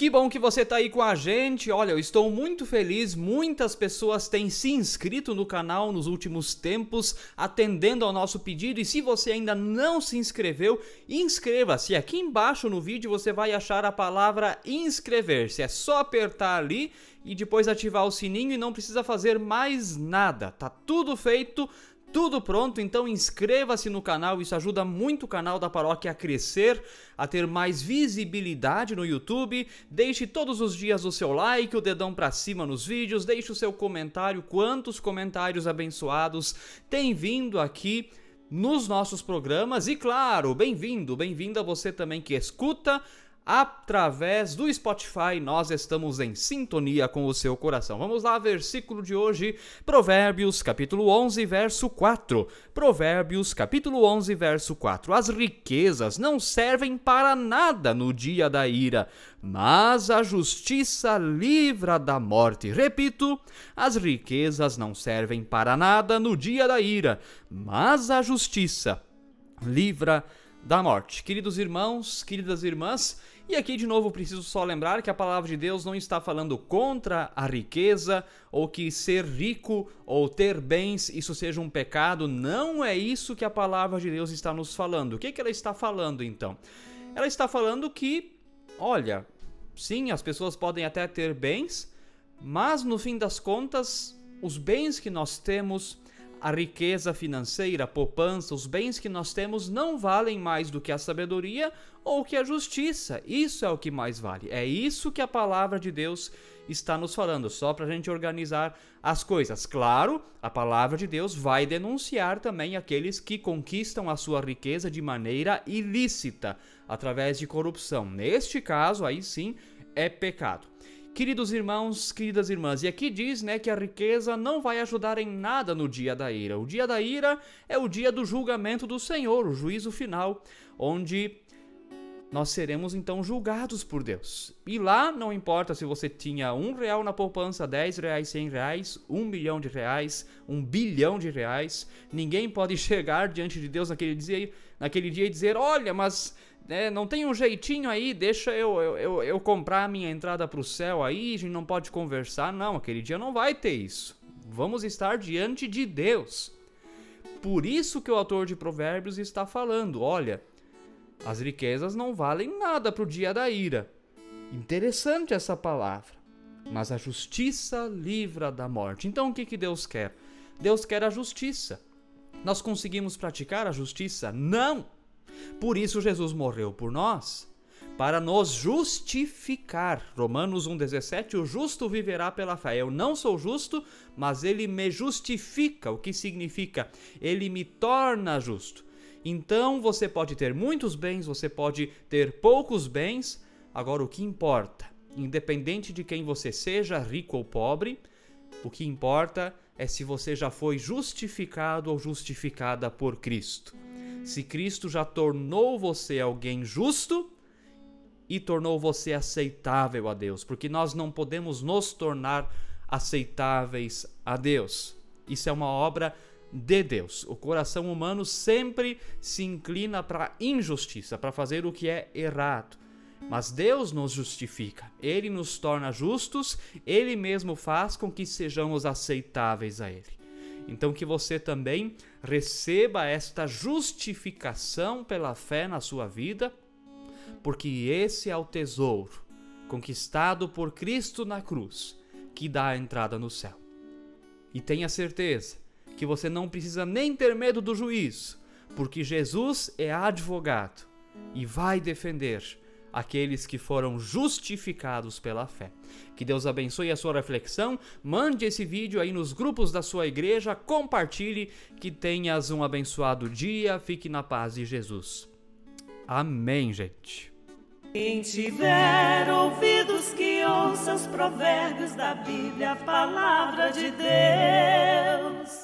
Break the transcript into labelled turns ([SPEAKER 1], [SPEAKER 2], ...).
[SPEAKER 1] Que bom que você está aí com a gente. Olha, eu estou muito feliz. Muitas pessoas têm se inscrito no canal nos últimos tempos, atendendo ao nosso pedido. E se você ainda não se inscreveu, inscreva-se. Aqui embaixo no vídeo você vai achar a palavra inscrever-se. É só apertar ali e depois ativar o sininho e não precisa fazer mais nada. Tá tudo feito tudo pronto, então inscreva-se no canal, isso ajuda muito o canal da paróquia a crescer, a ter mais visibilidade no YouTube. Deixe todos os dias o seu like, o dedão para cima nos vídeos, deixe o seu comentário, quantos comentários abençoados tem vindo aqui nos nossos programas e claro, bem-vindo, bem-vinda você também que escuta através do Spotify, nós estamos em sintonia com o seu coração. Vamos lá, versículo de hoje, Provérbios, capítulo 11, verso 4. Provérbios, capítulo 11, verso 4. As riquezas não servem para nada no dia da ira, mas a justiça livra da morte. Repito, as riquezas não servem para nada no dia da ira, mas a justiça livra da morte. Queridos irmãos, queridas irmãs, e aqui de novo preciso só lembrar que a palavra de Deus não está falando contra a riqueza ou que ser rico ou ter bens isso seja um pecado. Não é isso que a palavra de Deus está nos falando. O que, que ela está falando então? Ela está falando que, olha, sim, as pessoas podem até ter bens, mas no fim das contas, os bens que nós temos a riqueza financeira, a poupança, os bens que nós temos não valem mais do que a sabedoria ou que a justiça. Isso é o que mais vale. É isso que a palavra de Deus está nos falando, só para a gente organizar as coisas. Claro, a palavra de Deus vai denunciar também aqueles que conquistam a sua riqueza de maneira ilícita, através de corrupção. Neste caso, aí sim, é pecado. Queridos irmãos, queridas irmãs, e aqui diz, né, que a riqueza não vai ajudar em nada no dia da ira. O dia da ira é o dia do julgamento do Senhor, o juízo final, onde nós seremos então julgados por Deus. E lá não importa se você tinha um real na poupança, dez reais, cem reais, um milhão de reais, um bilhão de reais, ninguém pode chegar diante de Deus naquele dia, naquele dia e dizer, olha, mas né, não tem um jeitinho aí, deixa eu, eu, eu, eu comprar a minha entrada para o céu aí, a gente não pode conversar. Não, aquele dia não vai ter isso. Vamos estar diante de Deus. Por isso que o autor de Provérbios está falando: olha, as riquezas não valem nada para o dia da ira. Interessante essa palavra. Mas a justiça livra da morte. Então o que, que Deus quer? Deus quer a justiça. Nós conseguimos praticar a justiça? Não! Por isso Jesus morreu por nós, para nos justificar. Romanos 1,17: O justo viverá pela fé. Eu não sou justo, mas ele me justifica. O que significa? Ele me torna justo. Então você pode ter muitos bens, você pode ter poucos bens. Agora, o que importa, independente de quem você seja, rico ou pobre, o que importa é se você já foi justificado ou justificada por Cristo se Cristo já tornou você alguém justo e tornou você aceitável a Deus, porque nós não podemos nos tornar aceitáveis a Deus. Isso é uma obra de Deus. O coração humano sempre se inclina para a injustiça, para fazer o que é errado. Mas Deus nos justifica, Ele nos torna justos, Ele mesmo faz com que sejamos aceitáveis a Ele. Então, que você também receba esta justificação pela fé na sua vida, porque esse é o tesouro conquistado por Cristo na cruz que dá a entrada no céu. E tenha certeza que você não precisa nem ter medo do juízo, porque Jesus é advogado e vai defender aqueles que foram justificados pela fé. Que Deus abençoe a sua reflexão. Mande esse vídeo aí nos grupos da sua igreja, compartilhe, que tenhas um abençoado dia. Fique na paz de Jesus. Amém, gente.
[SPEAKER 2] Quem tiver ouvidos que ouça os provérbios da Bíblia, a palavra de Deus.